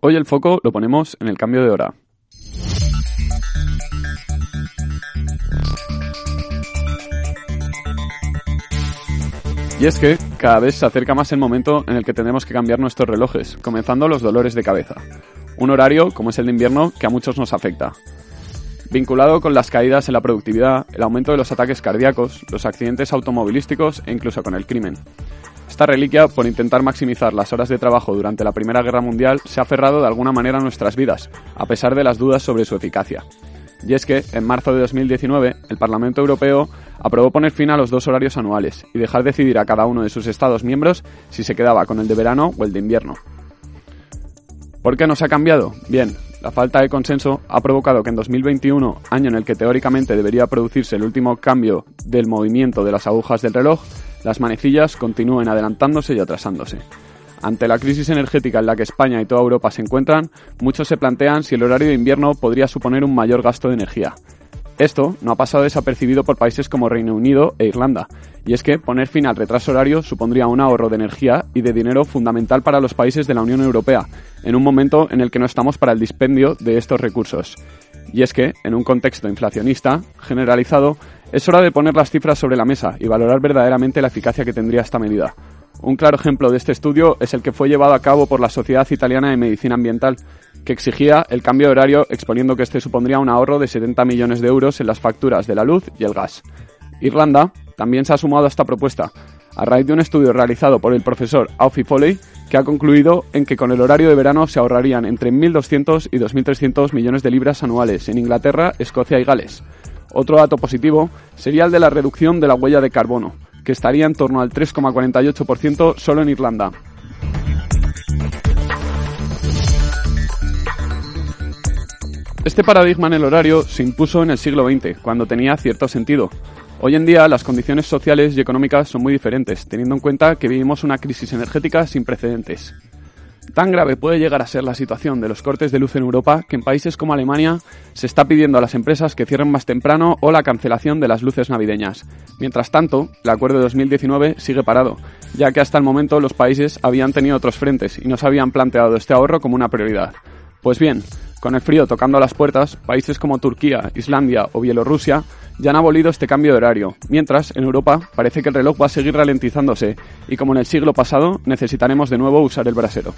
Hoy el foco lo ponemos en el cambio de hora. Y es que cada vez se acerca más el momento en el que tenemos que cambiar nuestros relojes, comenzando los dolores de cabeza. Un horario, como es el de invierno, que a muchos nos afecta. Vinculado con las caídas en la productividad, el aumento de los ataques cardíacos, los accidentes automovilísticos e incluso con el crimen. Esta reliquia, por intentar maximizar las horas de trabajo durante la Primera Guerra Mundial, se ha aferrado de alguna manera a nuestras vidas, a pesar de las dudas sobre su eficacia. Y es que, en marzo de 2019, el Parlamento Europeo aprobó poner fin a los dos horarios anuales y dejar decidir a cada uno de sus Estados miembros si se quedaba con el de verano o el de invierno. ¿Por qué no se ha cambiado? Bien, la falta de consenso ha provocado que en 2021, año en el que teóricamente debería producirse el último cambio del movimiento de las agujas del reloj, las manecillas continúen adelantándose y atrasándose. Ante la crisis energética en la que España y toda Europa se encuentran, muchos se plantean si el horario de invierno podría suponer un mayor gasto de energía. Esto no ha pasado desapercibido por países como Reino Unido e Irlanda, y es que poner fin al retraso horario supondría un ahorro de energía y de dinero fundamental para los países de la Unión Europea, en un momento en el que no estamos para el dispendio de estos recursos. Y es que, en un contexto inflacionista generalizado, es hora de poner las cifras sobre la mesa y valorar verdaderamente la eficacia que tendría esta medida. Un claro ejemplo de este estudio es el que fue llevado a cabo por la Sociedad Italiana de Medicina Ambiental, que exigía el cambio de horario exponiendo que este supondría un ahorro de 70 millones de euros en las facturas de la luz y el gas. Irlanda también se ha sumado a esta propuesta, a raíz de un estudio realizado por el profesor Alfie Foley, que ha concluido en que con el horario de verano se ahorrarían entre 1.200 y 2.300 millones de libras anuales en Inglaterra, Escocia y Gales. Otro dato positivo sería el de la reducción de la huella de carbono, que estaría en torno al 3,48% solo en Irlanda. Este paradigma en el horario se impuso en el siglo XX, cuando tenía cierto sentido. Hoy en día las condiciones sociales y económicas son muy diferentes, teniendo en cuenta que vivimos una crisis energética sin precedentes. Tan grave puede llegar a ser la situación de los cortes de luz en Europa que en países como Alemania se está pidiendo a las empresas que cierren más temprano o la cancelación de las luces navideñas. Mientras tanto, el acuerdo de 2019 sigue parado, ya que hasta el momento los países habían tenido otros frentes y no se habían planteado este ahorro como una prioridad. Pues bien, con el frío tocando a las puertas, países como Turquía, Islandia o Bielorrusia ya han abolido este cambio de horario, mientras en Europa parece que el reloj va a seguir ralentizándose y como en el siglo pasado necesitaremos de nuevo usar el brasero.